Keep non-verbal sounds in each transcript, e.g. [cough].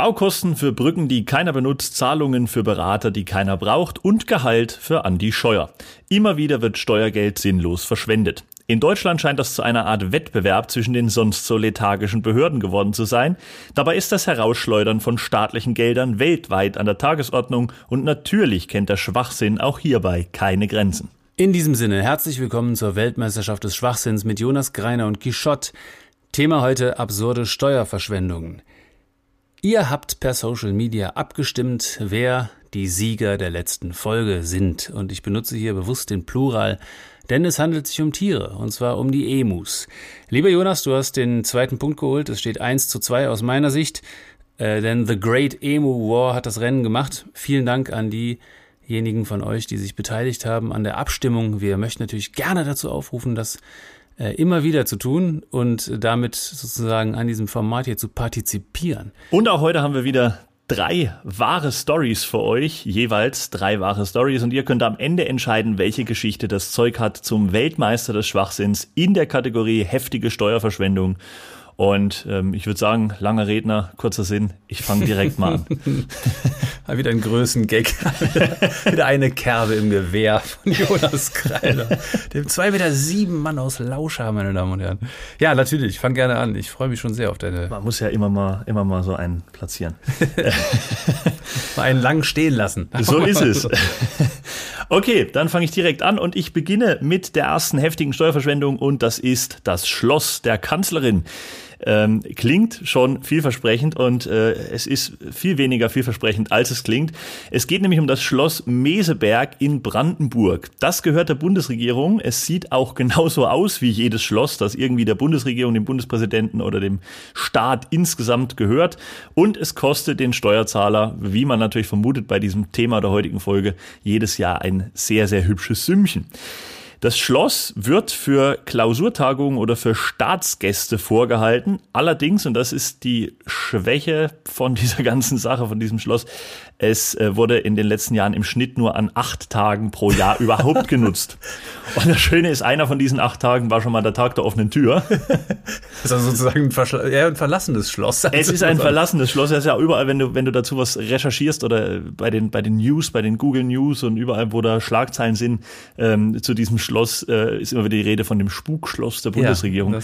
Baukosten für Brücken, die keiner benutzt, Zahlungen für Berater, die keiner braucht und Gehalt für Andi Scheuer. Immer wieder wird Steuergeld sinnlos verschwendet. In Deutschland scheint das zu einer Art Wettbewerb zwischen den sonst so lethargischen Behörden geworden zu sein. Dabei ist das Herausschleudern von staatlichen Geldern weltweit an der Tagesordnung und natürlich kennt der Schwachsinn auch hierbei keine Grenzen. In diesem Sinne herzlich willkommen zur Weltmeisterschaft des Schwachsinns mit Jonas Greiner und Quichotte. Thema heute absurde Steuerverschwendungen. Ihr habt per Social Media abgestimmt, wer die Sieger der letzten Folge sind. Und ich benutze hier bewusst den Plural, denn es handelt sich um Tiere, und zwar um die Emus. Lieber Jonas, du hast den zweiten Punkt geholt. Es steht 1 zu 2 aus meiner Sicht, äh, denn The Great Emu War hat das Rennen gemacht. Vielen Dank an diejenigen von euch, die sich beteiligt haben an der Abstimmung. Wir möchten natürlich gerne dazu aufrufen, dass äh, immer wieder zu tun und damit sozusagen an diesem Format hier zu partizipieren. Und auch heute haben wir wieder drei wahre Stories für euch, jeweils drei wahre Stories und ihr könnt am Ende entscheiden, welche Geschichte das Zeug hat zum Weltmeister des Schwachsinns in der Kategorie heftige Steuerverschwendung. Und ähm, ich würde sagen, langer Redner, kurzer Sinn, ich fange direkt mal an. [laughs] wieder ein Größengag. [laughs] wieder eine Kerbe im Gewehr von Jonas Kreiler. Dem 2,7 Meter sieben Mann aus Lauscher, meine Damen und Herren. Ja, natürlich, fang gerne an. Ich freue mich schon sehr auf deine. Man muss ja immer mal, immer mal so einen platzieren. [laughs] mal einen lang stehen lassen. So ist es. Okay, dann fange ich direkt an und ich beginne mit der ersten heftigen Steuerverschwendung und das ist das Schloss der Kanzlerin. Ähm, klingt schon vielversprechend und äh, es ist viel weniger vielversprechend, als es klingt. Es geht nämlich um das Schloss Meseberg in Brandenburg. Das gehört der Bundesregierung. Es sieht auch [laughs] genauso aus wie jedes Schloss, das irgendwie der Bundesregierung, dem Bundespräsidenten oder dem Staat insgesamt gehört. Und es kostet den Steuerzahler, wie man natürlich vermutet bei diesem Thema der heutigen Folge, jedes Jahr ein sehr, sehr hübsches Sümmchen. Das Schloss wird für Klausurtagungen oder für Staatsgäste vorgehalten. Allerdings, und das ist die Schwäche von [laughs] dieser ganzen Sache, von diesem Schloss, es äh, wurde in den letzten Jahren im Schnitt nur an acht Tagen pro Jahr [laughs] überhaupt genutzt. Und das Schöne ist, einer von diesen acht Tagen war schon mal der Tag der offenen Tür. [laughs] Das ist also sozusagen ein, Verschl ja, ein verlassenes Schloss. Es ist ein verlassenes Schloss. Es ist ja überall, wenn du, wenn du dazu was recherchierst oder bei den, bei den News, bei den Google News und überall, wo da Schlagzeilen sind, ähm, zu diesem Schloss, äh, ist immer wieder die Rede von dem Spukschloss der Bundesregierung. Ja,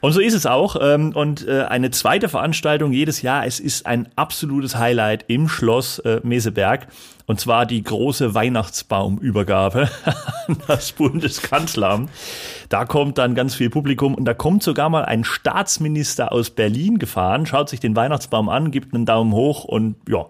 und so ist es auch. Ähm, und äh, eine zweite Veranstaltung jedes Jahr, es ist ein absolutes Highlight im Schloss äh, Meseberg. Und zwar die große Weihnachtsbaumübergabe [laughs] an das Bundeskanzleramt. Da kommt dann ganz viel Publikum und da kommt sogar mal ein Staatsminister aus Berlin gefahren, schaut sich den Weihnachtsbaum an, gibt einen Daumen hoch und ja,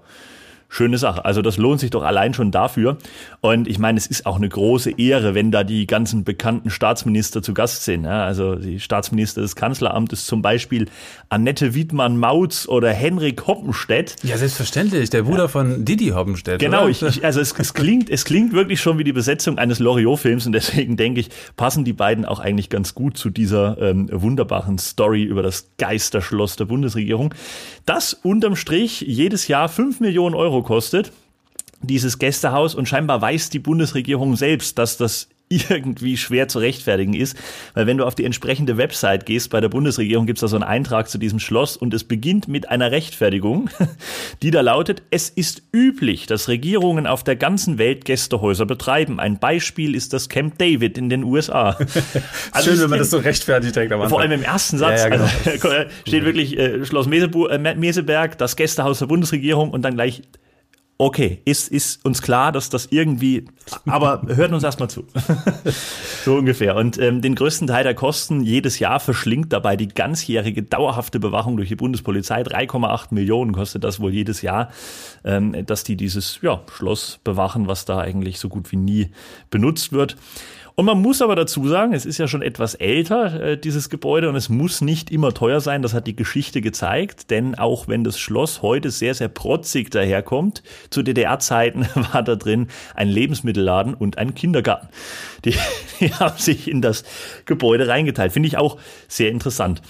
schöne Sache. Also das lohnt sich doch allein schon dafür. Und ich meine, es ist auch eine große Ehre, wenn da die ganzen bekannten Staatsminister zu Gast sind. Ja, also die Staatsminister des Kanzleramtes zum Beispiel Annette Wiedmann-Mautz oder Henrik Hoppenstedt. Ja, selbstverständlich, der Bruder ja. von Didi Hoppenstedt. Genau, ich, ich, also es, es, klingt, es klingt wirklich schon wie die Besetzung eines Loriot-Films und deswegen denke ich, passen die beiden auch eigentlich ganz gut zu dieser ähm, wunderbaren Story über das Geisterschloss der Bundesregierung. Das unterm Strich jedes Jahr fünf Millionen Euro kostet dieses Gästehaus und scheinbar weiß die Bundesregierung selbst, dass das [laughs] irgendwie schwer zu rechtfertigen ist, weil wenn du auf die entsprechende Website gehst bei der Bundesregierung, gibt es da so einen Eintrag zu diesem Schloss und es beginnt mit einer Rechtfertigung, [laughs] die da lautet, es ist üblich, dass Regierungen auf der ganzen Welt Gästehäuser betreiben. Ein Beispiel ist das Camp David in den USA. [laughs] Also Schön, wenn man das so rechtfertigt denkt. Vor allem im ersten Satz ja, ja, genau. also, steht wirklich äh, Schloss Meseburg, äh, Meseberg, das Gästehaus der Bundesregierung und dann gleich okay, ist, ist uns klar, dass das irgendwie, aber hört uns erstmal zu. [laughs] so ungefähr. Und ähm, den größten Teil der Kosten jedes Jahr verschlingt dabei die ganzjährige dauerhafte Bewachung durch die Bundespolizei. 3,8 Millionen kostet das wohl jedes Jahr, ähm, dass die dieses ja, Schloss bewachen, was da eigentlich so gut wie nie benutzt wird. Und man muss aber dazu sagen, es ist ja schon etwas älter, äh, dieses Gebäude, und es muss nicht immer teuer sein. Das hat die Geschichte gezeigt. Denn auch wenn das Schloss heute sehr, sehr protzig daherkommt, zu DDR-Zeiten [laughs] war da drin ein Lebensmittelladen und ein Kindergarten. Die, [laughs] die haben sich in das Gebäude reingeteilt. Finde ich auch sehr interessant.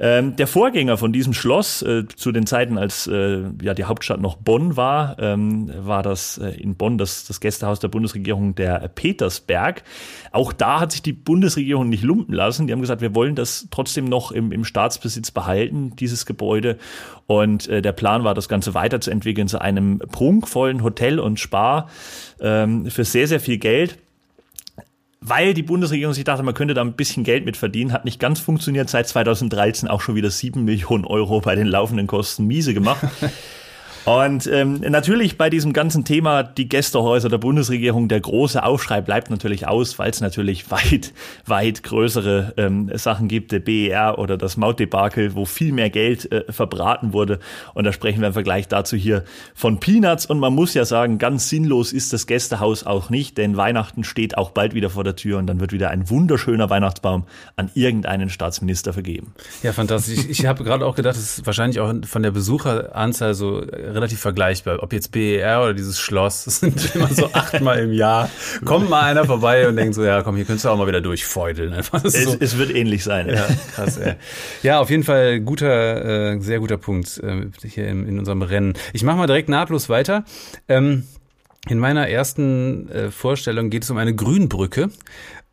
Ähm, der Vorgänger von diesem Schloss, äh, zu den Zeiten, als äh, ja die Hauptstadt noch Bonn war, ähm, war das äh, in Bonn das, das Gästehaus der Bundesregierung der Petersberg. Auch da hat sich die Bundesregierung nicht lumpen lassen. Die haben gesagt, wir wollen das trotzdem noch im, im Staatsbesitz behalten, dieses Gebäude. Und äh, der Plan war, das Ganze weiterzuentwickeln zu einem prunkvollen Hotel und Spa ähm, für sehr, sehr viel Geld weil die Bundesregierung sich dachte, man könnte da ein bisschen Geld mit verdienen, hat nicht ganz funktioniert, seit 2013 auch schon wieder sieben Millionen Euro bei den laufenden Kosten miese gemacht. [laughs] Und ähm, natürlich bei diesem ganzen Thema die Gästehäuser der Bundesregierung, der große Aufschrei bleibt natürlich aus, weil es natürlich [laughs] weit, weit größere ähm, Sachen gibt, der BER oder das Mautdebakel, wo viel mehr Geld äh, verbraten wurde. Und da sprechen wir im Vergleich dazu hier von Peanuts. Und man muss ja sagen, ganz sinnlos ist das Gästehaus auch nicht, denn Weihnachten steht auch bald wieder vor der Tür und dann wird wieder ein wunderschöner Weihnachtsbaum an irgendeinen Staatsminister vergeben. Ja, fantastisch. Ich, ich habe gerade auch gedacht, es ist wahrscheinlich auch von der Besucheranzahl so relativ vergleichbar. Ob jetzt BER oder dieses Schloss, [laughs] das sind immer so achtmal im Jahr. Kommt mal einer vorbei und denkt so, ja komm, hier könntest du auch mal wieder durchfeudeln. [laughs] Einfach es, so. es wird ähnlich sein. Ja, krass, ey. ja auf jeden Fall guter, äh, sehr guter Punkt äh, hier in, in unserem Rennen. Ich mache mal direkt nahtlos weiter. Ähm, in meiner ersten äh, Vorstellung geht es um eine Grünbrücke.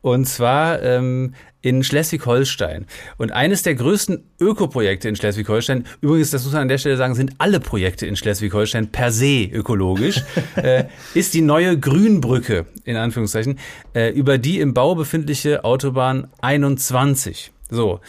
Und zwar ähm, in Schleswig-Holstein. Und eines der größten Ökoprojekte in Schleswig-Holstein, übrigens, das muss man an der Stelle sagen, sind alle Projekte in Schleswig-Holstein per se ökologisch, [laughs] äh, ist die neue Grünbrücke, in Anführungszeichen, äh, über die im Bau befindliche Autobahn 21. So.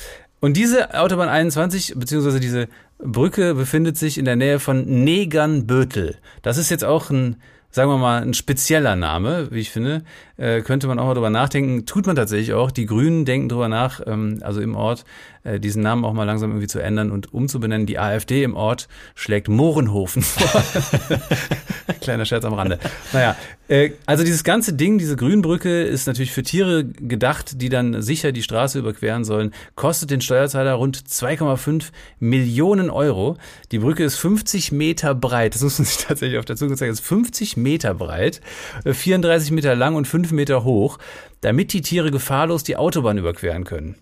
Und diese Autobahn 21, beziehungsweise diese Brücke befindet sich in der Nähe von Negernbötel. Das ist jetzt auch ein sagen wir mal, ein spezieller Name, wie ich finde. Äh, könnte man auch mal drüber nachdenken. Tut man tatsächlich auch. Die Grünen denken drüber nach, ähm, also im Ort, äh, diesen Namen auch mal langsam irgendwie zu ändern und umzubenennen. Die AfD im Ort schlägt Mohrenhofen vor. [laughs] Kleiner Scherz am Rande. Naja, äh, also dieses ganze Ding, diese Grünbrücke ist natürlich für Tiere gedacht, die dann sicher die Straße überqueren sollen, kostet den Steuerzahler rund 2,5 Millionen Euro. Die Brücke ist 50 Meter breit. Das muss man sich tatsächlich auf der Zunge zeigen. ist 50 Meter breit, 34 äh, Meter lang und 5 Meter hoch, damit die Tiere gefahrlos die Autobahn überqueren können.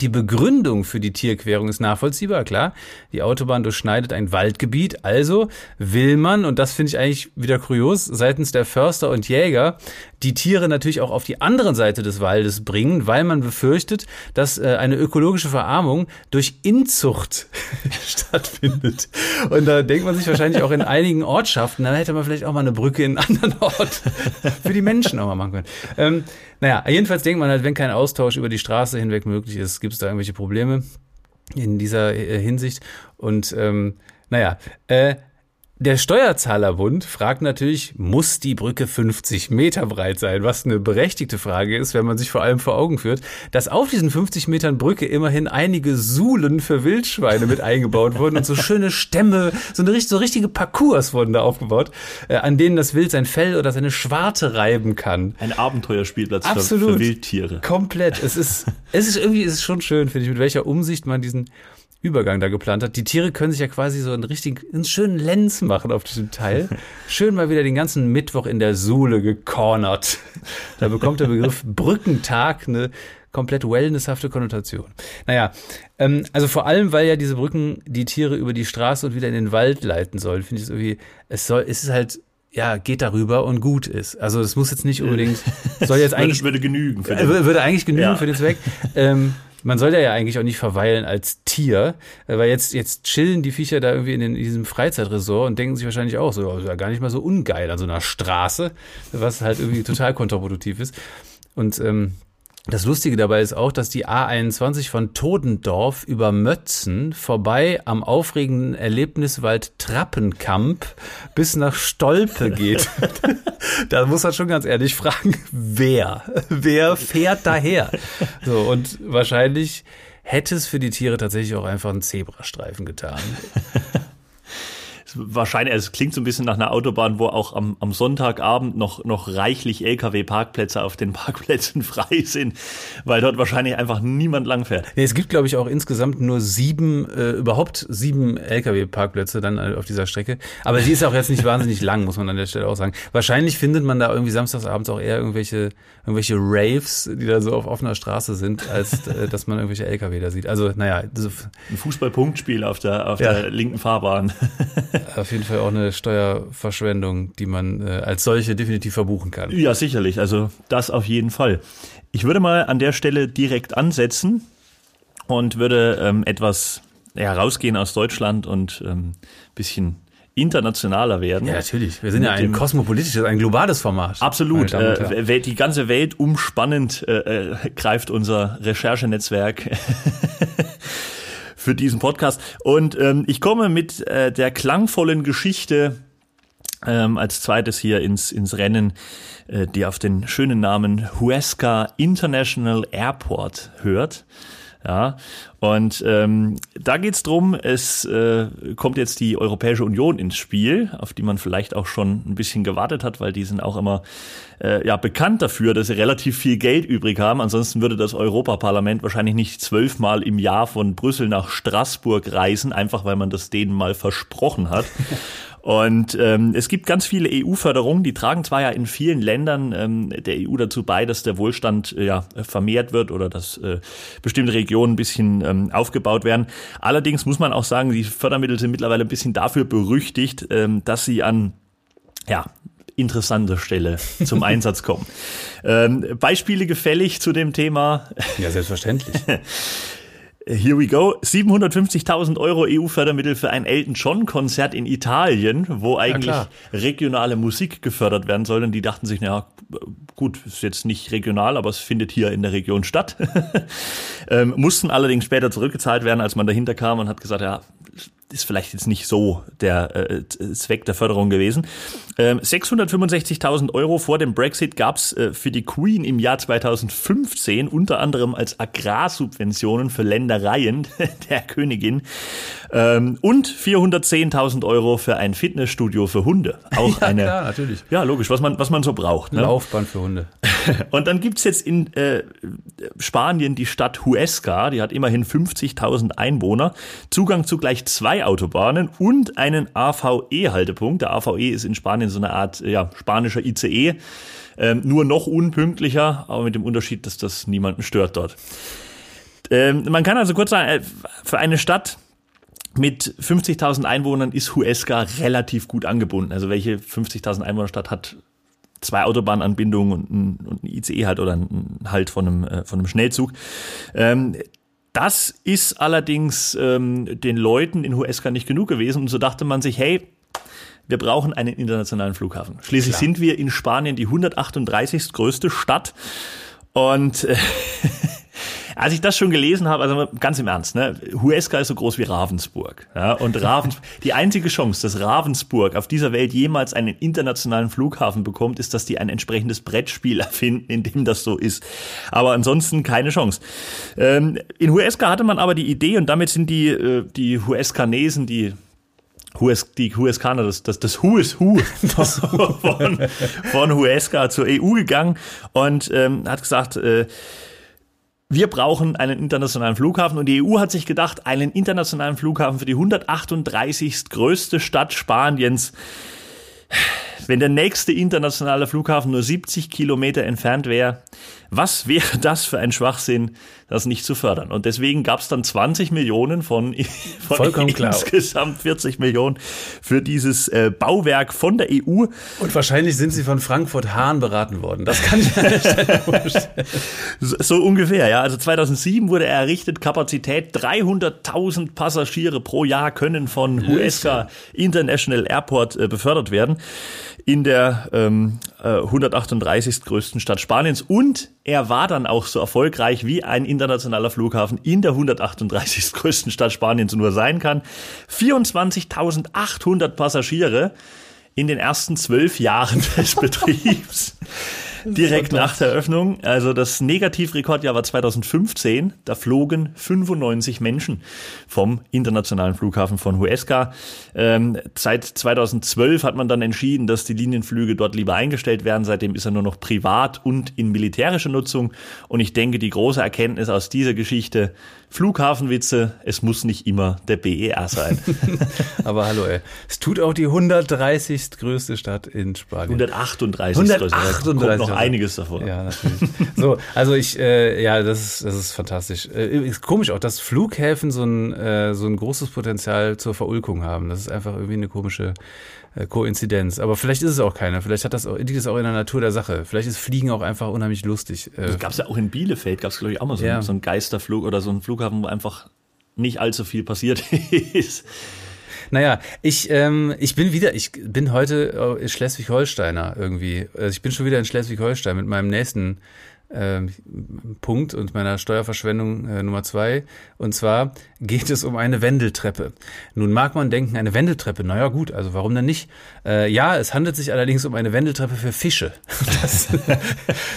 Die Begründung für die Tierquerung ist nachvollziehbar, klar. Die Autobahn durchschneidet ein Waldgebiet, also will man, und das finde ich eigentlich wieder kurios, seitens der Förster und Jäger die Tiere natürlich auch auf die andere Seite des Waldes bringen, weil man befürchtet, dass äh, eine ökologische Verarmung durch Inzucht [laughs] stattfindet. Und da denkt man sich wahrscheinlich auch in einigen Ortschaften, dann hätte man vielleicht auch mal eine Brücke in einen anderen Ort [laughs] für die Menschen auch mal machen können. Ähm, naja, jedenfalls denkt man halt, wenn kein Austausch über die Straße hinweg möglich ist, gibt es da irgendwelche Probleme in dieser äh, Hinsicht. Und ähm, naja, äh, der Steuerzahlerbund fragt natürlich, muss die Brücke 50 Meter breit sein? Was eine berechtigte Frage ist, wenn man sich vor allem vor Augen führt, dass auf diesen 50 Metern Brücke immerhin einige Suhlen für Wildschweine mit eingebaut wurden und so schöne Stämme, so, eine, so richtige Parcours wurden da aufgebaut, äh, an denen das Wild sein Fell oder seine Schwarte reiben kann. Ein Abenteuerspielplatz Absolut. Für, für Wildtiere. Komplett. Es ist, es ist irgendwie, es ist schon schön, finde ich, mit welcher Umsicht man diesen Übergang da geplant hat. Die Tiere können sich ja quasi so einen richtig, einen schönen Lenz machen auf diesem Teil. [laughs] Schön mal wieder den ganzen Mittwoch in der Sohle gecornert. Da bekommt der Begriff [laughs] Brückentag eine komplett wellnesshafte Konnotation. Naja, ähm, also vor allem, weil ja diese Brücken die Tiere über die Straße und wieder in den Wald leiten sollen, finde ich es irgendwie, es soll, es ist halt ja, geht darüber und gut ist. Also es muss jetzt nicht unbedingt, [laughs] soll jetzt eigentlich würde, würde genügen für den, würde eigentlich genügen ja. für den Zweck. Ähm, man soll ja eigentlich auch nicht verweilen als Tier, äh, weil jetzt, jetzt chillen die Viecher da irgendwie in, den, in diesem Freizeitresort und denken sich wahrscheinlich auch so, also ja gar nicht mal so ungeil an so einer Straße, was halt irgendwie total kontraproduktiv ist. Und ähm, das Lustige dabei ist auch, dass die A21 von Todendorf über Mötzen vorbei am aufregenden Erlebniswald Trappenkamp bis nach Stolpe geht. [laughs] da muss man schon ganz ehrlich fragen, wer? Wer fährt daher? So, und wahrscheinlich hätte es für die Tiere tatsächlich auch einfach einen Zebrastreifen getan. [laughs] wahrscheinlich, also es klingt so ein bisschen nach einer Autobahn, wo auch am, am Sonntagabend noch, noch reichlich Lkw-Parkplätze auf den [laughs] Parkplätzen frei sind, weil dort wahrscheinlich einfach niemand langfährt. Nee, es gibt, glaube ich, auch insgesamt nur sieben, äh, überhaupt sieben Lkw-Parkplätze dann auf dieser Strecke. Aber sie ist auch jetzt nicht [laughs] wahnsinnig lang, muss man an der Stelle auch sagen. Wahrscheinlich findet man da irgendwie samstagsabends auch eher irgendwelche, irgendwelche Raves, die da so auf offener Straße sind, als äh, dass man irgendwelche Lkw da sieht. Also, naja. Ein Fußballpunktspiel auf der, auf ja. der linken Fahrbahn. [laughs] [laughs] Auf jeden Fall auch eine Steuerverschwendung, die man äh, als solche definitiv verbuchen kann. Ja, sicherlich. Also das auf jeden Fall. Ich würde mal an der Stelle direkt ansetzen und würde ähm, etwas herausgehen aus Deutschland und ähm, bisschen internationaler werden. Ja, natürlich. Wir sind ja ein kosmopolitisches, ein globales Format. Absolut. Äh, die ganze Welt umspannend äh, äh, greift unser Recherchenetzwerk [laughs] für diesen Podcast. Und ähm, ich komme mit äh, der klangvollen Geschichte ähm, als zweites hier ins, ins Rennen, äh, die auf den schönen Namen Huesca International Airport hört. Ja, und ähm, da geht's drum, es äh, kommt jetzt die Europäische Union ins Spiel, auf die man vielleicht auch schon ein bisschen gewartet hat, weil die sind auch immer äh, ja bekannt dafür, dass sie relativ viel Geld übrig haben. Ansonsten würde das Europaparlament wahrscheinlich nicht zwölfmal im Jahr von Brüssel nach Straßburg reisen, einfach weil man das denen mal versprochen hat. [laughs] Und ähm, es gibt ganz viele EU-Förderungen, die tragen zwar ja in vielen Ländern ähm, der EU dazu bei, dass der Wohlstand äh, ja vermehrt wird oder dass äh, bestimmte Regionen ein bisschen ähm, aufgebaut werden. Allerdings muss man auch sagen, die Fördermittel sind mittlerweile ein bisschen dafür berüchtigt, ähm, dass sie an ja, interessante Stelle zum [laughs] Einsatz kommen. Ähm, Beispiele gefällig zu dem Thema. Ja, selbstverständlich. [laughs] Here we go. 750.000 Euro EU-Fördermittel für ein Elton John-Konzert in Italien, wo eigentlich ja, regionale Musik gefördert werden soll. Und die dachten sich, naja, gut, ist jetzt nicht regional, aber es findet hier in der Region statt. [laughs] ähm, mussten allerdings später zurückgezahlt werden, als man dahinter kam und hat gesagt, ja, ist vielleicht jetzt nicht so der äh, Zweck der Förderung gewesen. Ähm, 665.000 Euro vor dem Brexit gab's äh, für die Queen im Jahr 2015, unter anderem als Agrarsubventionen für Ländereien [laughs] der Königin ähm, und 410.000 Euro für ein Fitnessstudio für Hunde. Auch [laughs] ja, eine, klar, natürlich. Ja, logisch, was man, was man so braucht. Ne? Laufbahn für Hunde. [laughs] und dann gibt's jetzt in äh, Spanien die Stadt Huesca, die hat immerhin 50.000 Einwohner, Zugang zu gleich zwei Autobahnen und einen AVE-Haltepunkt. Der AVE ist in Spanien so eine Art ja, spanischer ICE, ähm, nur noch unpünktlicher, aber mit dem Unterschied, dass das niemanden stört dort. Ähm, man kann also kurz sagen, äh, für eine Stadt mit 50.000 Einwohnern ist Huesca relativ gut angebunden. Also welche 50.000 Einwohnerstadt hat zwei Autobahnanbindungen und ein, ICE halt oder ein Halt von einem, äh, von einem Schnellzug. Ähm, das ist allerdings ähm, den Leuten in Huesca nicht genug gewesen und so dachte man sich, hey, wir brauchen einen internationalen Flughafen. Schließlich Klar. sind wir in Spanien die 138. größte Stadt und äh, [laughs] als ich das schon gelesen habe, also ganz im Ernst, ne, Huesca ist so groß wie Ravensburg. Ja, und Ravensburg, [laughs] die einzige Chance, dass Ravensburg auf dieser Welt jemals einen internationalen Flughafen bekommt, ist, dass die ein entsprechendes Brettspiel [laughs] erfinden, in dem das so ist. Aber ansonsten keine Chance. Ähm, in Huesca hatte man aber die Idee, und damit sind die, äh, die Huescanesen, die Hues, die Hueskaner, das, das, das Who is Who von, von Huesca zur EU gegangen und ähm, hat gesagt, äh, wir brauchen einen internationalen Flughafen und die EU hat sich gedacht, einen internationalen Flughafen für die 138. größte Stadt Spaniens. Wenn der nächste internationale Flughafen nur 70 Kilometer entfernt wäre, was wäre das für ein Schwachsinn, das nicht zu fördern? Und deswegen gab es dann 20 Millionen von, [laughs] von insgesamt 40 Millionen für dieses äh, Bauwerk von der EU. Und wahrscheinlich sind sie von Frankfurt Hahn beraten worden. Das kann ich mir [laughs] vorstellen. so, so ungefähr, ja. Also 2007 wurde er errichtet, Kapazität 300.000 Passagiere pro Jahr können von Huesca International Airport äh, befördert werden in der ähm, äh, 138. größten Stadt Spaniens und er war dann auch so erfolgreich wie ein internationaler Flughafen in der 138. [laughs] größten Stadt Spaniens nur sein kann. 24.800 Passagiere in den ersten zwölf Jahren des [laughs] Betriebs. [laughs] Direkt nach der Eröffnung. Also das Negativrekordjahr war 2015. Da flogen 95 Menschen vom internationalen Flughafen von Huesca. Ähm, seit 2012 hat man dann entschieden, dass die Linienflüge dort lieber eingestellt werden. Seitdem ist er nur noch privat und in militärischer Nutzung. Und ich denke, die große Erkenntnis aus dieser Geschichte, Flughafenwitze, es muss nicht immer der BER sein. [laughs] Aber hallo, ey. Es tut auch die 130. größte Stadt in Spanien. 138. 138. Kommt noch einiges davor. Ja, natürlich. so, also ich, äh, ja, das ist, das ist fantastisch. Äh, ist komisch auch, dass Flughäfen so ein, äh, so ein großes Potenzial zur Verulkung haben. Das ist einfach irgendwie eine komische äh, Koinzidenz. Aber vielleicht ist es auch keine. Vielleicht hat das auch, liegt es auch in der Natur der Sache. Vielleicht ist Fliegen auch einfach unheimlich lustig. Äh, gab es ja auch in Bielefeld, gab es glaube ich auch mal so, ja. so einen Geisterflug oder so einen Flughafen, wo einfach nicht allzu viel passiert [laughs] ist. Naja, ich, ähm, ich bin wieder, ich bin heute äh, Schleswig-Holsteiner irgendwie. Also ich bin schon wieder in Schleswig-Holstein mit meinem nächsten Punkt und meiner Steuerverschwendung äh, Nummer zwei. Und zwar geht es um eine Wendeltreppe. Nun mag man denken, eine Wendeltreppe, naja gut, also warum denn nicht? Äh, ja, es handelt sich allerdings um eine Wendeltreppe für Fische. [laughs] Das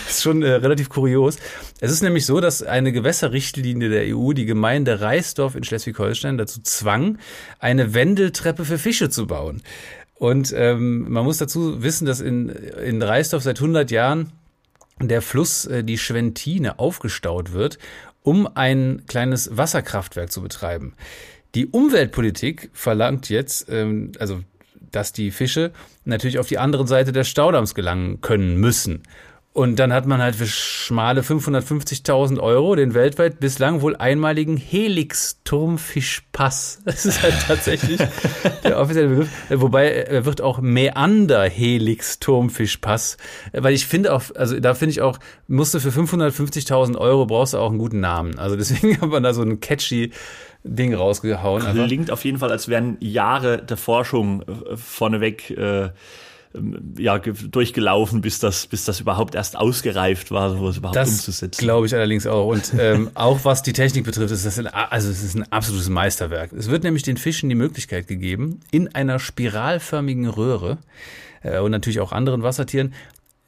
ist schon äh, relativ kurios. Es ist nämlich so, dass eine Gewässerrichtlinie der EU die Gemeinde Reisdorf in Schleswig-Holstein dazu zwang, eine Wendeltreppe für Fische zu bauen. Und ähm, man muss dazu wissen, dass in, in Reisdorf seit 100 Jahren der Fluss, äh, die Schwentine, aufgestaut wird, um ein kleines Wasserkraftwerk zu betreiben. Die Umweltpolitik verlangt jetzt, ähm, also dass die Fische natürlich auf die andere Seite des Staudamms gelangen können müssen. Und dann hat man halt für schmale 550.000 Euro den weltweit bislang wohl einmaligen Helix-Turmfischpass. [laughs] Das ist halt tatsächlich der offizielle Begriff. Wobei er wird auch Meander-Helix-Turmfischpass. Weil ich finde auch, also da finde ich auch, musste für 550.000 Euro brauchst du auch einen guten Namen. Also deswegen [laughs] hat man da so einen catchy Ding rausgehauen. Klingt auf jeden Fall, als wären Jahre der Forschung äh, vorneweg äh, ja, durchgelaufen, bis das, bis das überhaupt erst ausgereift war, sowas überhaupt das umzusetzen. Glaube ich allerdings auch. Und ähm, [laughs] auch was die Technik betrifft, ist das ein, also es ist ein absolutes Meisterwerk. Es wird nämlich den Fischen die Möglichkeit gegeben, in einer spiralförmigen Röhre äh, und natürlich auch anderen Wassertieren,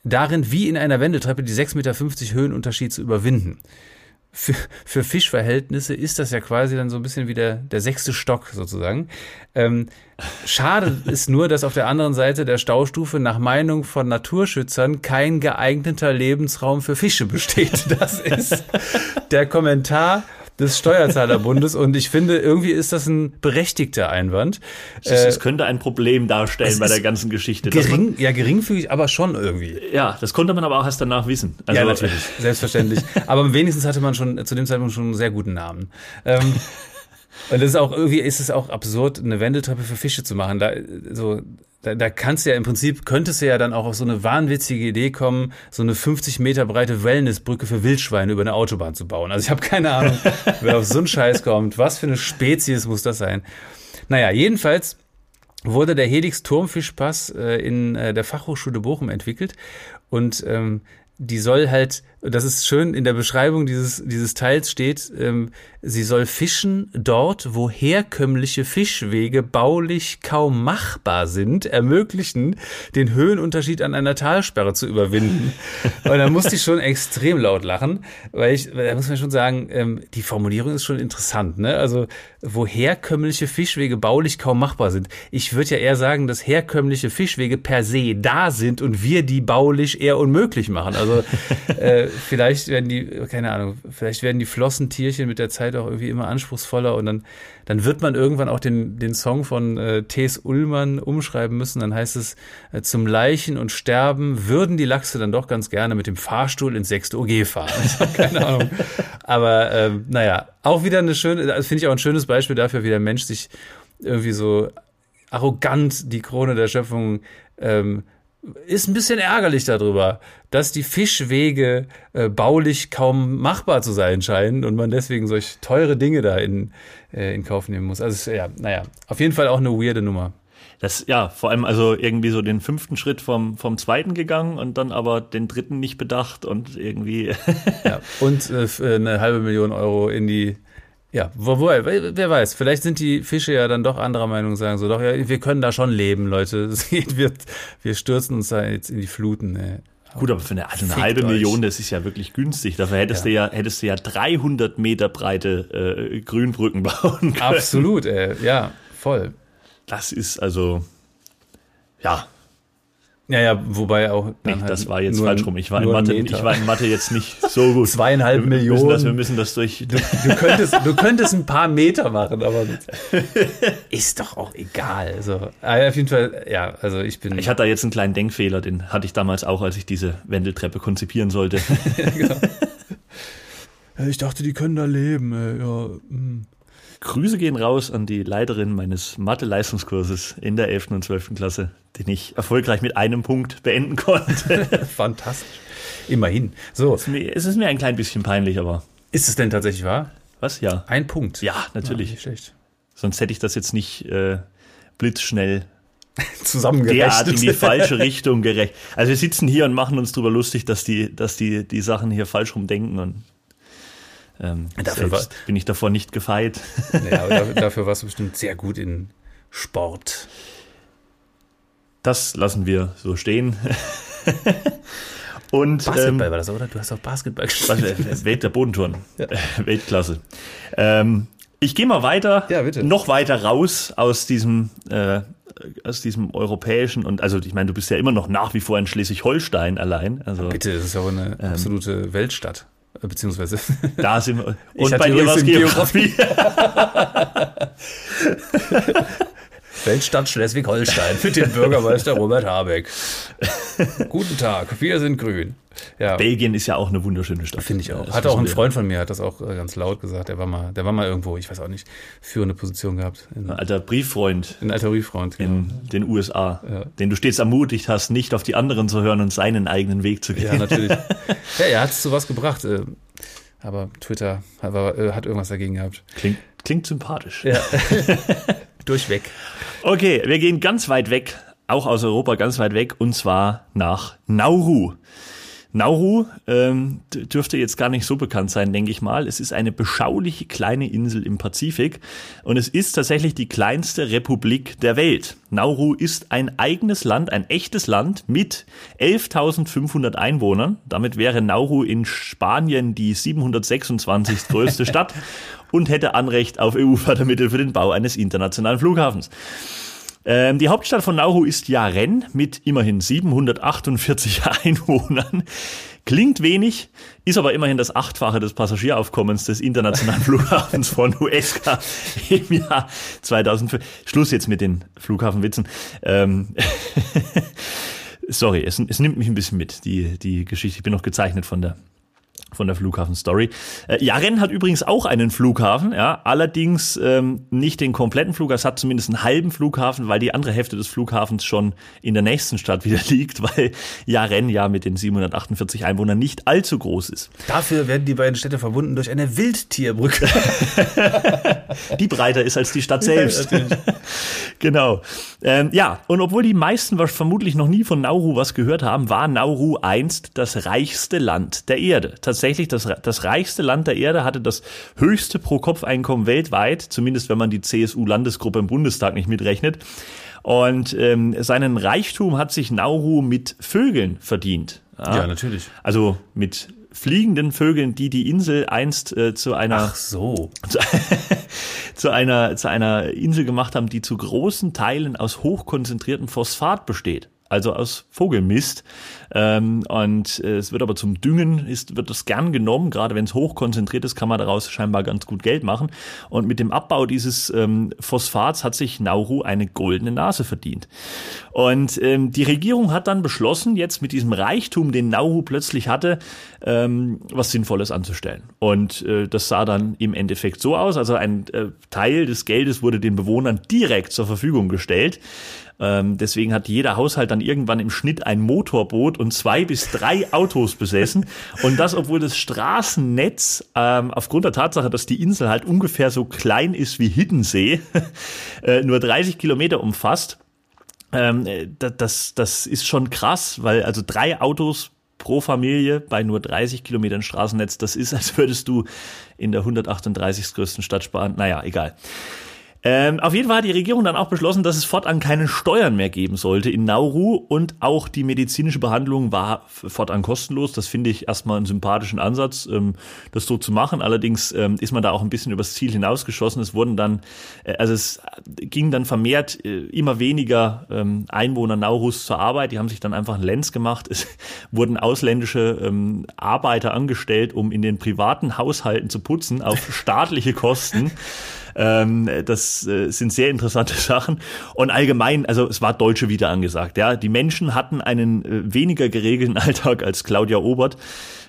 darin wie in einer Wendeltreppe die 6,50 Meter Höhenunterschied zu überwinden für, für Fischverhältnisse ist das ja quasi dann so ein bisschen wie der, der sechste Stock sozusagen. Ähm, schade [laughs] ist nur, dass auf der anderen Seite der Staustufe nach Meinung von Naturschützern kein geeigneter Lebensraum für Fische besteht. Das ist der Kommentar des Steuerzahlerbundes und ich finde, irgendwie ist das ein berechtigter Einwand. Es, es könnte ein Problem darstellen bei der ganzen Geschichte. Gering, man, ja, geringfügig, aber schon irgendwie. Ja, das konnte man aber auch erst danach wissen. Also, ja, natürlich, [laughs] selbstverständlich. aber wenigstens hatte man schon zu dem Zeitpunkt schon einen sehr guten Namen. Ähm, [laughs] und das ist auch irgendwie ist es auch absurd, eine Wendeltreppe für Fische zu machen. Da so da, da kannst du ja im Prinzip, könntest du ja dann auch auf so eine wahnwitzige Idee kommen, so eine 50 Meter breite Wellnessbrücke für Wildschweine über eine Autobahn zu bauen. Also ich habe keine Ahnung, [laughs] wer auf so einen Scheiß kommt. Was für eine Spezies muss das sein? Naja, jedenfalls wurde der Helix Turmfischpass äh, in äh, der Fachhochschule Bochum entwickelt und ähm, die soll halt, das ist schön, in der Beschreibung dieses, dieses Teils steht, ähm, sie soll fischen dort, wo herkömmliche Fischwege baulich kaum machbar sind, ermöglichen, den Höhenunterschied an einer Talsperre zu überwinden. [laughs] Und da musste ich schon extrem laut lachen, weil ich, da muss man schon sagen, ähm, die Formulierung ist schon interessant, ne? Also, wo herkömmliche Fischwege baulich kaum machbar sind. Ich würde ja eher sagen, dass herkömmliche Fischwege per se da sind und wir die baulich eher unmöglich machen. Also also äh, vielleicht werden die, keine Ahnung, vielleicht werden die Flossentierchen mit der Zeit auch irgendwie immer anspruchsvoller und dann, dann wird man irgendwann auch den, den Song von äh, T.S. Ullmann umschreiben müssen. Dann heißt es, äh, zum Leichen und Sterben würden die Lachse dann doch ganz gerne mit dem Fahrstuhl ins sechste OG fahren. [laughs] keine Ahnung. Aber ähm, naja, auch wieder eine schöne, das finde ich auch ein schönes Beispiel dafür, wie der Mensch sich irgendwie so arrogant die Krone der Schöpfung ähm, ist ein bisschen ärgerlich darüber, dass die Fischwege äh, baulich kaum machbar zu sein scheinen und man deswegen solch teure Dinge da in, äh, in Kauf nehmen muss. Also ja, naja, auf jeden Fall auch eine weirde Nummer. Das, ja, vor allem also irgendwie so den fünften Schritt vom, vom zweiten gegangen und dann aber den dritten nicht bedacht und irgendwie. ja, und äh, eine halbe Million Euro in die ja, wo, wo, wer weiß, vielleicht sind die Fische ja dann doch anderer Meinung, sagen so, doch, ja, wir können da schon leben, Leute. [laughs] Wir, wir stürzen uns da jetzt in die Fluten. Ne. Gut, aber für eine, also eine halbe euch. Million, das ist ja wirklich günstig. Dafür hättest ja. du ja, hättest du ja 300 Meter breite äh, Grünbrücken [laughs] bauen können. Absolut, ey. ja, voll. Das ist also, ja, ja, ja, wobei auch. Nee, halt das war jetzt falsch rum. Ich war, in Mathe, ich war in Mathe jetzt nicht so [laughs] gut. Zweieinhalb wir Millionen. das, wir müssen das durch. Du, du, könntest, du könntest ein paar Meter machen, aber [laughs] ist doch auch egal. Also, auf jeden Fall, ja, also ich bin. Ich hatte da jetzt einen kleinen Denkfehler, den hatte ich damals auch, als ich diese Wendeltreppe konzipieren sollte. [laughs] ja, genau. Ich dachte, die können da leben. Ja, hm. Grüße gehen raus an die Leiterin meines Mathe-Leistungskurses in der 11. und 12. Klasse, den ich erfolgreich mit einem Punkt beenden [laughs] konnte. Fantastisch. Immerhin. So. Es ist, mir, es ist mir ein klein bisschen peinlich, aber. Ist es denn tatsächlich wahr? Was? Ja. Ein Punkt. Ja, natürlich. Ja, nicht schlecht. Sonst hätte ich das jetzt nicht äh, blitzschnell [laughs] zusammengerechnet. in die [laughs] falsche Richtung gerecht. Also wir sitzen hier und machen uns drüber lustig, dass die, dass die, die Sachen hier falsch rumdenken und ähm, dafür war, bin ich davor nicht gefeit. [laughs] Ja, aber dafür, [laughs] dafür warst du bestimmt sehr gut in Sport. Das lassen wir so stehen. [laughs] Und, Basketball ähm, war das, oder? Du hast auch Basketball gespielt. Welt der Bodentouren. Ja. Weltklasse. Ähm, ich gehe mal weiter, ja, noch weiter raus aus diesem, äh, aus diesem europäischen und also ich meine, du bist ja immer noch nach wie vor in Schleswig-Holstein allein. Also, bitte, das ist ja auch eine ähm, absolute Weltstadt. Beziehungsweise. [laughs] Da sind wir. Und bei dir was Geografie. [laughs] Weltstadt Schleswig-Holstein [laughs] mit dem Bürgermeister Robert Habeck. Guten Tag, wir sind grün. Ja. Belgien ist ja auch eine wunderschöne Stadt. Finde ich auch. Das hat auch ein Freund von mir, hat das auch äh, ganz laut gesagt. Der war mal, der war mal irgendwo, ich weiß auch nicht, führende Position gehabt. ein alter Brieffreund. Ein alter Brieffreund, genau. In den USA. Ja. Den du stets ermutigt hast, nicht auf die anderen zu hören und seinen eigenen Weg zu gehen. Ja, natürlich. [laughs] ja, er hat es zu was gebracht. Äh, aber Twitter hat, äh, hat irgendwas dagegen gehabt. Klingt, klingt sympathisch. Ja. [laughs] Durchweg. Okay, wir gehen ganz weit weg, auch aus Europa ganz weit weg, und zwar nach Nauru. Nauru ähm, dürfte jetzt gar nicht so bekannt sein, denke ich mal. Es ist eine beschauliche kleine Insel im Pazifik und es ist tatsächlich die kleinste Republik der Welt. Nauru ist ein eigenes Land, ein echtes Land mit 11.500 Einwohnern. Damit wäre Nauru in Spanien die 726. größte [laughs] Stadt und hätte Anrecht auf EU-Fördermittel für den Bau eines internationalen Flughafens. Ähm, die Hauptstadt von Nauru ist Yaren mit immerhin 748 [laughs] Einwohnern. Klingt wenig, ist aber immerhin das Achtfache des Passagieraufkommens des internationalen [laughs] Flughafens von USK [laughs] im Jahr 2005. Schluss jetzt mit den Flughafenwitzen. Ähm Sorry, es, es nimmt mich ein bisschen mit, die, die Geschichte. Ich bin noch gezeichnet von der von der Flughafen-Story. Äh, Jaren hat übrigens auch einen Flughafen, ja, allerdings ähm, nicht den kompletten Flughafen, es hat zumindest einen halben Flughafen, weil die andere Hälfte des Flughafens schon in der nächsten Stadt [laughs] wieder liegt, weil Jaren ja mit den 748 Einwohnern nicht allzu groß ist. Dafür werden die beiden Städte verbunden durch eine Wildtierbrücke. [laughs] [laughs] die breiter ist als die Stadt selbst. Ja, genau. Ähm, ja, und obwohl die meisten vermutlich noch nie von Nauru was gehört haben, war Nauru einst das reichste Land der Erde. Tatsächlich das, das reichste Land der Erde hatte das höchste Pro-Kopf-Einkommen weltweit, zumindest wenn man die CSU-Landesgruppe im Bundestag nicht mitrechnet. Und ähm, seinen Reichtum hat sich Nauru mit Vögeln verdient. Ja, ja natürlich. Also mit fliegenden Vögeln, die die Insel einst äh, zu einer so. Zu, [laughs] zu, einer zu einer Insel gemacht haben, die zu großen Teilen aus hochkonzentriertem Phosphat besteht also aus Vogelmist. Ähm, und äh, es wird aber zum Düngen, ist, wird das gern genommen, gerade wenn es hochkonzentriert ist, kann man daraus scheinbar ganz gut Geld machen. Und mit dem Abbau dieses ähm, Phosphats hat sich Nauru eine goldene Nase verdient. Und ähm, die Regierung hat dann beschlossen, jetzt mit diesem Reichtum, den Nauru plötzlich hatte, ähm, was Sinnvolles anzustellen. Und äh, das sah dann im Endeffekt so aus. Also ein äh, Teil des Geldes wurde den Bewohnern direkt zur Verfügung gestellt. Ähm, deswegen hat jeder Haushalt dann irgendwann im Schnitt ein Motorboot und zwei bis drei Autos besessen. Und das, obwohl das Straßennetz ähm, aufgrund der Tatsache, dass die Insel halt ungefähr so klein ist wie Hiddensee, [laughs] äh, nur 30 Kilometer umfasst. Ähm, das, das ist schon krass, weil also drei Autos pro Familie bei nur 30 Kilometern Straßennetz, das ist, als würdest du in der 138. größten Stadt sparen. Naja, egal. Ähm, auf jeden Fall hat die Regierung dann auch beschlossen, dass es fortan keine Steuern mehr geben sollte in Nauru und auch die medizinische Behandlung war fortan kostenlos. Das finde ich erstmal einen sympathischen Ansatz, ähm, das so zu machen. Allerdings ähm, ist man da auch ein bisschen übers Ziel hinausgeschossen. Es wurden dann, äh, also es ging dann vermehrt äh, immer weniger ähm, Einwohner Naurus zur Arbeit. Die haben sich dann einfach einen Lenz gemacht. Es [laughs] wurden ausländische ähm, Arbeiter angestellt, um in den privaten Haushalten zu putzen auf staatliche Kosten. Ähm, das äh, sind sehr interessante [laughs] Sachen. Und allgemein, also es war Deutsche wieder angesagt. Ja, die Menschen hatten einen äh, weniger geregelten [laughs] Alltag als Claudia Obert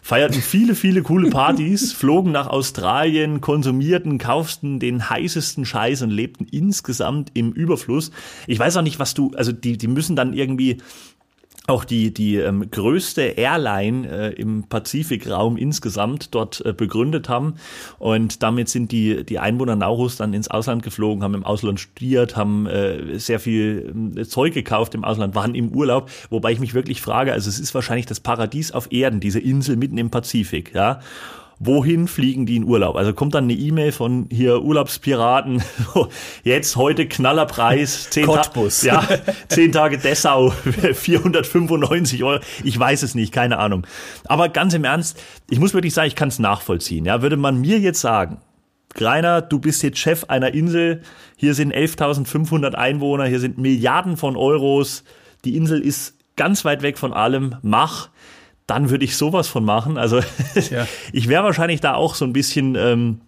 feierten viele, viele coole [laughs] Partys, flogen nach Australien, konsumierten, kauften den heißesten Scheiß und lebten insgesamt im Überfluss. Ich weiß auch nicht, was du, also die, die müssen dann irgendwie auch die, die ähm, größte Airline äh, im Pazifikraum insgesamt dort äh, begründet haben. Und damit sind die, die Einwohner Naurus dann ins Ausland geflogen, haben im Ausland studiert, haben äh, sehr viel äh, Zeug gekauft im Ausland, waren im Urlaub. Wobei ich mich wirklich frage, also es ist wahrscheinlich das Paradies auf Erden, diese Insel mitten im Pazifik, ja wohin fliegen die in Urlaub? Also kommt dann eine E-Mail von hier Urlaubspiraten, [laughs] jetzt heute Knallerpreis, zehn, Ta ja, zehn Tage Dessau, [laughs] 495 Euro. Ich weiß es nicht, keine Ahnung. Aber ganz im Ernst, ich muss wirklich sagen, ich kann es nachvollziehen. Ja, würde man mir jetzt sagen, Greiner, du bist jetzt Chef einer Insel, hier sind 11.500 Einwohner, hier sind Milliarden von Euros, die Insel ist ganz weit weg von allem, mach dann würde ich sowas von machen. Also ja. [laughs] ich wäre wahrscheinlich da auch so ein bisschen, ähm,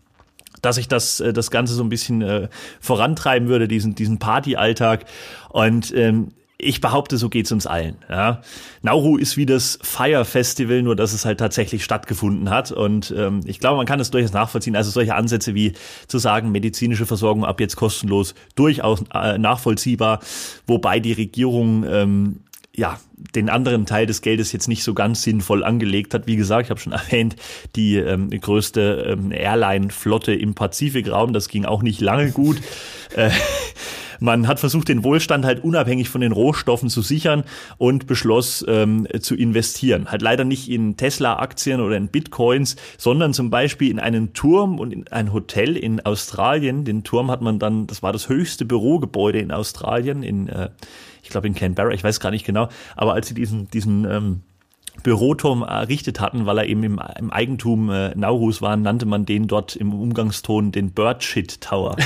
dass ich das, äh, das Ganze so ein bisschen äh, vorantreiben würde, diesen, diesen Partyalltag. Und ähm, ich behaupte, so geht's uns allen. Ja. Nauru ist wie das Fire Festival, nur dass es halt tatsächlich stattgefunden hat. Und ähm, ich glaube, man kann es durchaus nachvollziehen. Also solche Ansätze wie zu sagen, medizinische Versorgung ab jetzt kostenlos, durchaus äh, nachvollziehbar, wobei die Regierung ähm, ja, den anderen Teil des Geldes jetzt nicht so ganz sinnvoll angelegt hat. Wie gesagt, ich habe schon [laughs] erwähnt, die ähm, größte ähm, Airline-Flotte im Pazifikraum, das ging auch nicht lange gut. [laughs] äh, man hat versucht, den Wohlstand halt unabhängig von den Rohstoffen zu sichern und beschloss ähm, zu investieren. Halt leider nicht in Tesla-Aktien oder in Bitcoins, sondern zum Beispiel in einen Turm und in ein Hotel in Australien. Den Turm hat man dann, das war das höchste Bürogebäude in Australien, in äh, ich glaube in Canberra, ich weiß gar nicht genau, aber als sie diesen, diesen ähm, Büroturm errichtet hatten, weil er eben im, im Eigentum äh, Naurus war, nannte man den dort im Umgangston den Birdshit Tower.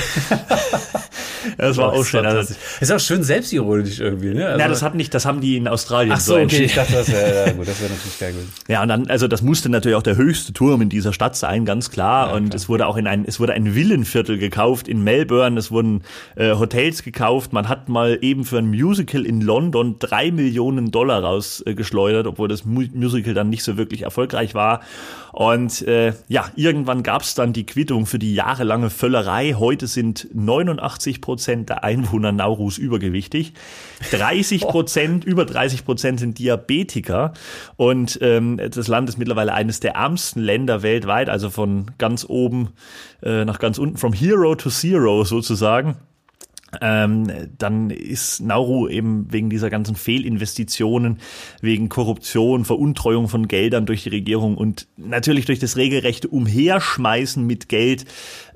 [laughs] das war auch schön. Also, ist auch schön selbstironisch irgendwie, ne? Also, ja, das hat nicht, das haben die in Australien Ach so, so okay, ich dachte, das wäre ja, gut, das wäre [laughs] natürlich geil gewesen. Ja, und dann, also das musste natürlich auch der höchste Turm in dieser Stadt sein, ganz klar. Ja, und klar. es wurde auch in ein, es wurde ein Villenviertel gekauft in Melbourne, es wurden äh, Hotels gekauft. Man hat mal eben für ein Musical in London drei Millionen Dollar rausgeschleudert, äh, obwohl das Musical dann nicht so wirklich erfolgreich war. Und äh, ja, irgendwann gab es dann die Quittung für die jahrelange Völlerei. Heute sind 89 Prozent der Einwohner Naurus übergewichtig. 30 Prozent, [laughs] über 30 Prozent sind Diabetiker. Und ähm, das Land ist mittlerweile eines der ärmsten Länder weltweit, also von ganz oben äh, nach ganz unten, from hero to zero sozusagen ähm, dann ist Nauru eben wegen dieser ganzen Fehlinvestitionen, wegen Korruption, Veruntreuung von Geldern durch die Regierung und natürlich durch das regelrechte Umherschmeißen mit Geld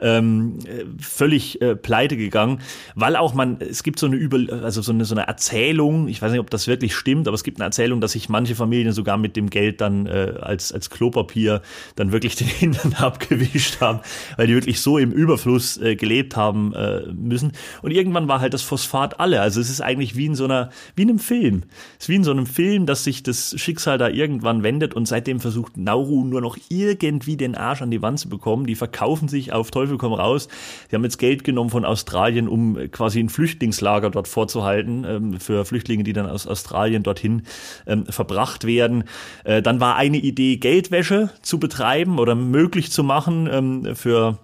ähm, völlig äh, pleite gegangen, weil auch man, es gibt so eine Über, also so eine, so eine Erzählung, ich weiß nicht, ob das wirklich stimmt, aber es gibt eine Erzählung, dass sich manche Familien sogar mit dem Geld dann äh, als, als Klopapier dann wirklich den Hintern [laughs] abgewischt haben, weil die wirklich so im Überfluss äh, gelebt haben äh, müssen. Und irgendwann war halt das Phosphat alle. Also es ist eigentlich wie in so einer, wie in einem Film. Es ist wie in so einem Film, dass sich das Schicksal da irgendwann wendet und seitdem versucht Nauru nur noch irgendwie den Arsch an die Wand zu bekommen. Die verkaufen sich auf Teufel komm raus. Die haben jetzt Geld genommen von Australien, um quasi ein Flüchtlingslager dort vorzuhalten ähm, für Flüchtlinge, die dann aus Australien dorthin ähm, verbracht werden. Äh, dann war eine Idee, Geldwäsche zu betreiben oder möglich zu machen ähm, für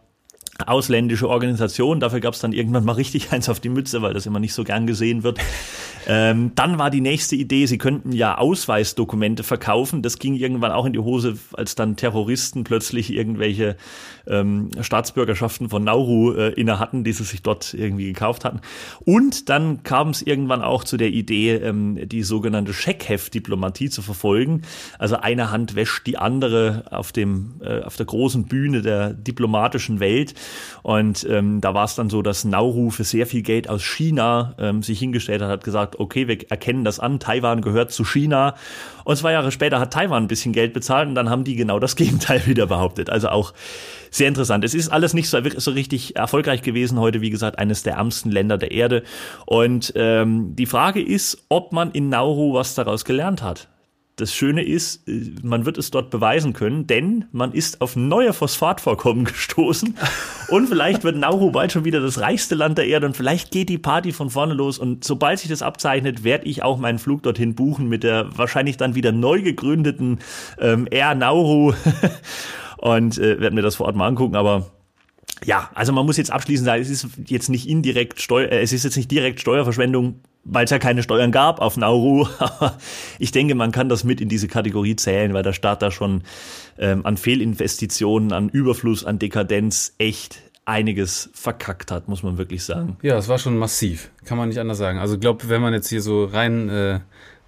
ausländische Organisationen. Dafür gab es dann irgendwann mal richtig [laughs] eins auf die Mütze, weil das immer nicht so gern gesehen wird. Ähm, dann war die nächste Idee, sie könnten ja Ausweisdokumente verkaufen. Das ging irgendwann auch in die Hose, als dann Terroristen plötzlich irgendwelche ähm, Staatsbürgerschaften von Nauru äh, inne hatten, die sie sich dort irgendwie gekauft hatten. Und dann kam es irgendwann auch zu der Idee, ähm, die sogenannte Scheckheft-Diplomatie zu verfolgen. Also eine Hand wäscht die andere auf dem äh, auf der großen Bühne der diplomatischen Welt. Und ähm, da war es dann so, dass Nauru für sehr viel Geld aus China ähm, sich hingestellt hat, hat gesagt, okay, wir erkennen das an, Taiwan gehört zu China. Und zwei Jahre später hat Taiwan ein bisschen Geld bezahlt und dann haben die genau das Gegenteil [laughs] wieder behauptet. Also auch sehr interessant. Es ist alles nicht so, so richtig erfolgreich gewesen heute, wie gesagt, eines der ärmsten Länder der Erde. Und ähm, die Frage ist, ob man in Nauru was daraus gelernt hat. Das Schöne ist, äh, man wird es dort beweisen können, denn man ist auf neue Phosphatvorkommen [laughs] gestoßen und vielleicht wird Nauru bald schon wieder das reichste Land der Erde und vielleicht geht die Party von vorne los und sobald sich das abzeichnet, werde ich auch meinen Flug dorthin buchen mit der wahrscheinlich dann wieder neu gegründeten ähm, Air Nauru [laughs] und äh, werde mir das vor Ort mal angucken, aber ja, also man muss jetzt abschließend sagen, es ist jetzt nicht indirekt Steuer, äh, es ist jetzt nicht direkt Steuerverschwendung, weil es ja keine Steuern gab auf Nauru. [laughs] Aber ich denke, man kann das mit in diese Kategorie zählen, weil der Staat da schon ähm, an Fehlinvestitionen, an Überfluss, an Dekadenz echt einiges verkackt hat, muss man wirklich sagen. Ja, es war schon massiv, kann man nicht anders sagen. Also glaube, wenn man jetzt hier so rein äh,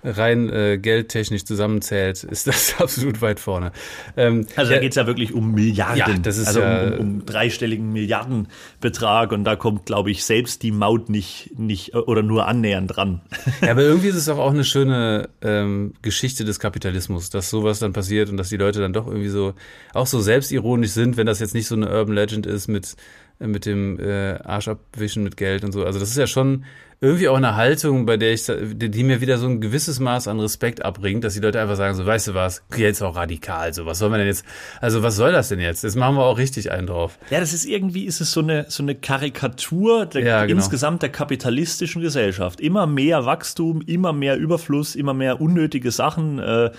rein äh, geldtechnisch zusammenzählt, ist das [laughs] absolut weit vorne. Ähm, also da geht es ja wirklich um Milliarden, ja, das ist also ja, um, um, um dreistelligen Milliardenbetrag und da kommt, glaube ich, selbst die Maut nicht, nicht oder nur annähernd dran. [laughs] Ja, aber irgendwie ist es auch, auch eine schöne ähm, Geschichte des Kapitalismus, dass sowas dann passiert und dass die Leute dann doch irgendwie so auch so selbstironisch sind, wenn das jetzt nicht so eine Urban Legend ist mit mit dem äh, Arsch abwischen mit Geld und so. Also das ist ja schon irgendwie auch eine Haltung, bei der ich, die mir wieder so ein gewisses Maß an Respekt abbringt, dass die Leute einfach sagen, so, weißt du was, jetzt auch radikal, so, was soll man denn jetzt, also was soll das denn jetzt? Jetzt machen wir auch richtig einen drauf. Ja, das ist irgendwie, ist es so eine, so eine Karikatur der, ja, genau. insgesamt der kapitalistischen Gesellschaft. Immer mehr Wachstum, immer mehr Überfluss, immer mehr unnötige Sachen, äh,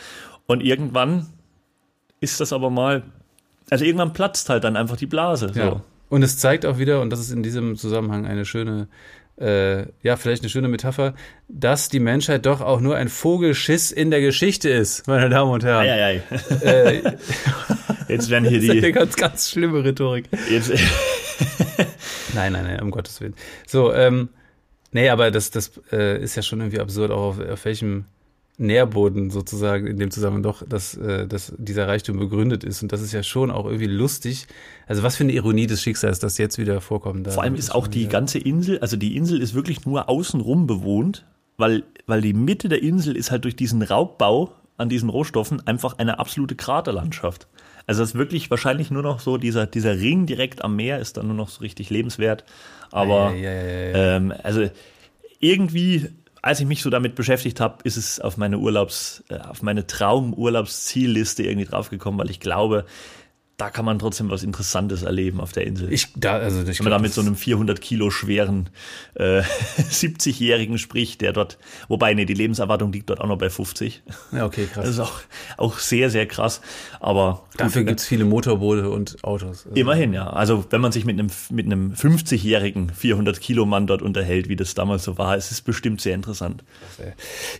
und irgendwann ist das aber mal, also irgendwann platzt halt dann einfach die Blase, so. Ja. Und es zeigt auch wieder, und das ist in diesem Zusammenhang eine schöne äh, ja, vielleicht eine schöne Metapher, dass die Menschheit doch auch nur ein Vogelschiss in der Geschichte ist, meine Damen und Herren. Ei, ei, ei. Äh, [laughs] jetzt werden hier das ist die. eine ganz, ganz schlimme Rhetorik. Jetzt, [laughs] nein, nein, nein, um Gottes Willen. So, ähm, nee, aber das, das äh, ist ja schon irgendwie absurd, auch auf, auf welchem Nährboden sozusagen in dem Zusammenhang doch, dass, äh, dass dieser Reichtum begründet ist. Und das ist ja schon auch irgendwie lustig. Also was für eine Ironie des Schicksals, das jetzt wieder vorkommt. Da Vor allem ist auch die ganze Insel, also die Insel ist wirklich nur außenrum bewohnt, weil, weil die Mitte der Insel ist halt durch diesen Raubbau an diesen Rohstoffen einfach eine absolute Kraterlandschaft. Also es ist wirklich wahrscheinlich nur noch so, dieser, dieser Ring direkt am Meer ist dann nur noch so richtig lebenswert. Aber ja, ja, ähm, also irgendwie als ich mich so damit beschäftigt habe, ist es auf meine Urlaubs, äh, auf meine Traumurlaubszielliste irgendwie draufgekommen, weil ich glaube, da kann man trotzdem was Interessantes erleben auf der Insel. Ich, da, also ich Wenn man da mit so einem 400 Kilo schweren äh, [laughs] 70-Jährigen spricht, der dort, wobei, nee, die Lebenserwartung liegt dort auch noch bei 50. Ja, okay, krass. Das ist auch, auch sehr, sehr krass. Aber dafür gibt es viele Motorboote und Autos. Also immerhin, ja. Also wenn man sich mit einem mit einem 50-jährigen 400 Kilo Mann dort unterhält, wie das damals so war, ist es bestimmt sehr interessant.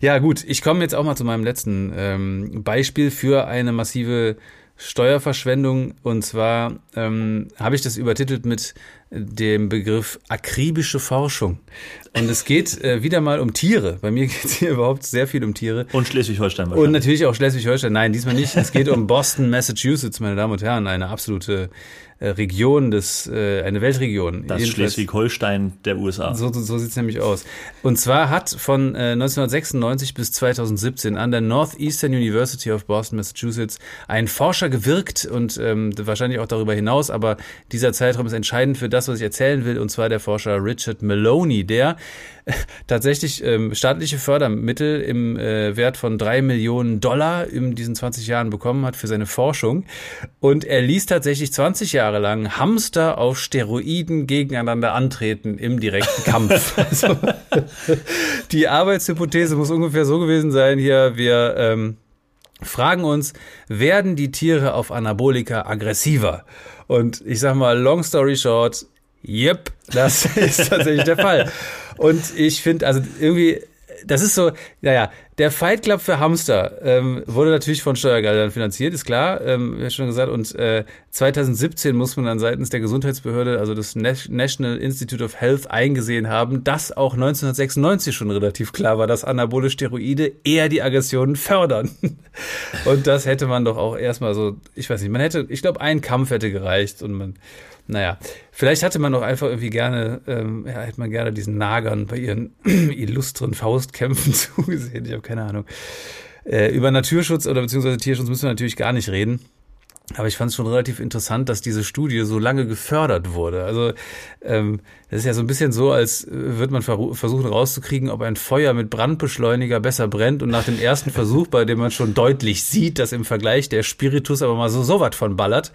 Ja, gut. Ich komme jetzt auch mal zu meinem letzten ähm, Beispiel für eine massive Steuerverschwendung. Und zwar ähm, habe ich das übertitelt mit dem Begriff akribische Forschung. Und es geht äh, wieder mal um Tiere. Bei mir [laughs] geht es hier überhaupt sehr viel um Tiere. Und Schleswig-Holstein Und natürlich auch Schleswig-Holstein. Nein, diesmal nicht. Es geht um Boston, Massachusetts, meine Damen und Herren. Eine absolute äh, Region des, äh, eine Weltregion. Das Schleswig-Holstein der USA. So, so, so sieht es nämlich aus. Und zwar hat von äh, 1996 bis 2017 an der Northeastern University of Boston, Massachusetts, ein Forscher gewirkt und ähm, wahrscheinlich auch darüber hinaus, aber dieser Zeitraum ist entscheidend für das, was ich erzählen will, und zwar der Forscher Richard Maloney, der tatsächlich ähm, staatliche Fördermittel im äh, Wert von drei Millionen Dollar in diesen 20 Jahren bekommen hat für seine Forschung. Und er ließ tatsächlich 20 Jahre lang Hamster auf Steroiden gegeneinander antreten im direkten Kampf. [laughs] also, die Arbeitshypothese muss ungefähr so gewesen sein hier, wir ähm, fragen uns, werden die Tiere auf Anabolika aggressiver? Und ich sag mal, long story short, yep, das [laughs] ist tatsächlich der Fall. Und ich finde, also irgendwie das ist so, naja, der Fight Club für Hamster ähm, wurde natürlich von Steuergeldern finanziert, ist klar, ähm, wie schon gesagt. Und äh, 2017 muss man dann seitens der Gesundheitsbehörde, also des National Institute of Health, eingesehen haben, dass auch 1996 schon relativ klar war, dass anabole Steroide eher die Aggressionen fördern. [laughs] und das hätte man doch auch erstmal so, ich weiß nicht, man hätte, ich glaube, ein Kampf hätte gereicht und man naja, vielleicht hatte man doch einfach irgendwie gerne, ähm, ja, hätte man gerne diesen Nagern bei ihren [clears throat] illustren Faustkämpfen [laughs] zugesehen. Ich habe keine Ahnung. Äh, über Naturschutz oder beziehungsweise Tierschutz müssen wir natürlich gar nicht reden. Aber ich fand es schon relativ interessant, dass diese Studie so lange gefördert wurde. Also ähm, das ist ja so ein bisschen so, als würde man versuchen rauszukriegen, ob ein Feuer mit Brandbeschleuniger besser brennt. Und nach dem ersten Versuch, bei dem man schon deutlich sieht, dass im Vergleich der Spiritus aber mal so so was von ballert,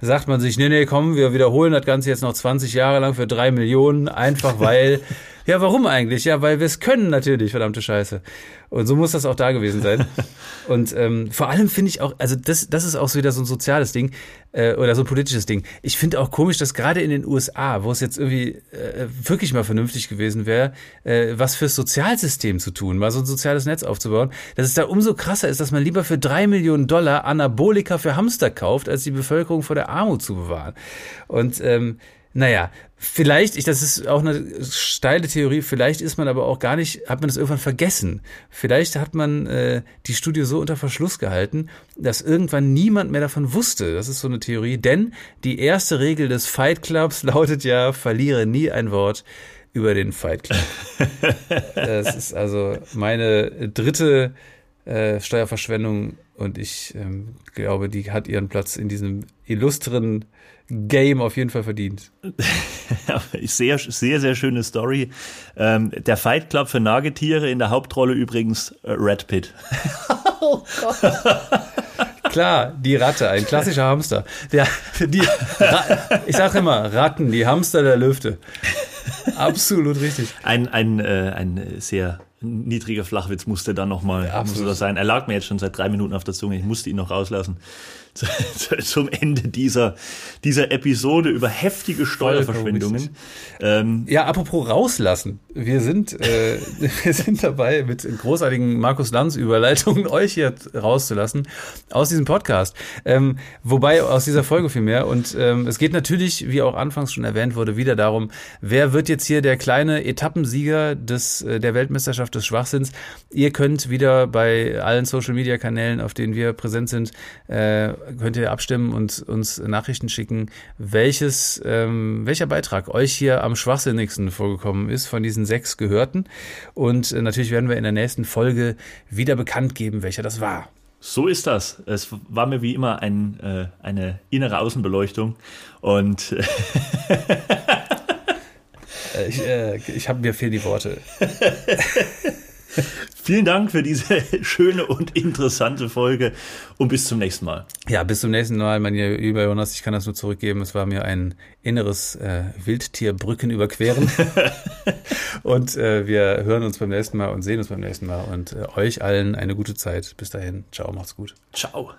sagt man sich, nee, nee, komm, wir wiederholen das Ganze jetzt noch 20 Jahre lang für drei Millionen, einfach weil [laughs] Ja, warum eigentlich? Ja, weil wir es können natürlich, verdammte Scheiße. Und so muss das auch da gewesen sein. [laughs] Und ähm, vor allem finde ich auch, also das, das ist auch so wieder so ein soziales Ding äh, oder so ein politisches Ding. Ich finde auch komisch, dass gerade in den USA, wo es jetzt irgendwie äh, wirklich mal vernünftig gewesen wäre, äh, was fürs Sozialsystem zu tun, mal so ein soziales Netz aufzubauen, dass es da umso krasser ist, dass man lieber für drei Millionen Dollar Anabolika für Hamster kauft, als die Bevölkerung vor der Armut zu bewahren. Und ähm, naja, vielleicht, ich, das ist auch eine steile Theorie, vielleicht ist man aber auch gar nicht, hat man das irgendwann vergessen. Vielleicht hat man äh, die Studie so unter Verschluss gehalten, dass irgendwann niemand mehr davon wusste. Das ist so eine Theorie, denn die erste Regel des Fight Clubs [laughs] lautet ja, verliere nie ein Wort über den Fight Club. [laughs] das ist also meine dritte äh, Steuerverschwendung und ich ähm, glaube, die hat ihren Platz in diesem illustren Game auf jeden Fall verdient. [laughs] sehr, sehr, sehr schöne Story. Ähm, der Fight Club für Nagetiere, in der Hauptrolle übrigens äh, Red Pit. [laughs] oh Klar, die Ratte, ein klassischer Hamster. Der, die, ich sage immer, Ratten, die Hamster der Lüfte. Absolut richtig. Ein, ein, äh, ein sehr niedriger Flachwitz musste dann nochmal ja, sein. Er lag mir jetzt schon seit drei Minuten auf der Zunge. Ich musste ihn noch rauslassen. [laughs] zum Ende dieser, dieser Episode über heftige Steuerverschwendungen. Ähm, ja, apropos rauslassen. Wir sind, äh, [laughs] wir sind dabei, mit großartigen Markus Lanz Überleitungen euch hier rauszulassen aus diesem Podcast. Ähm, wobei aus dieser Folge vielmehr. Und ähm, es geht natürlich, wie auch anfangs schon erwähnt wurde, wieder darum, wer wird jetzt hier der kleine Etappensieger des, äh, der Weltmeisterschaft des Schwachsinns. Ihr könnt wieder bei allen Social Media Kanälen, auf denen wir präsent sind, äh, könnt ihr abstimmen und uns Nachrichten schicken, welches, ähm, welcher Beitrag euch hier am schwachsinnigsten vorgekommen ist von diesen sechs Gehörten. Und äh, natürlich werden wir in der nächsten Folge wieder bekannt geben, welcher das war. So ist das. Es war mir wie immer ein, äh, eine innere Außenbeleuchtung und äh, [laughs] ich, äh, ich habe mir fehlen die Worte. [laughs] Vielen Dank für diese [laughs] schöne und interessante Folge und bis zum nächsten Mal. Ja, bis zum nächsten Mal, mein lieber Jonas. Ich kann das nur zurückgeben. Es war mir ein inneres äh, Wildtierbrücken überqueren. [laughs] und äh, wir hören uns beim nächsten Mal und sehen uns beim nächsten Mal. Und äh, euch allen eine gute Zeit. Bis dahin. Ciao, macht's gut. Ciao.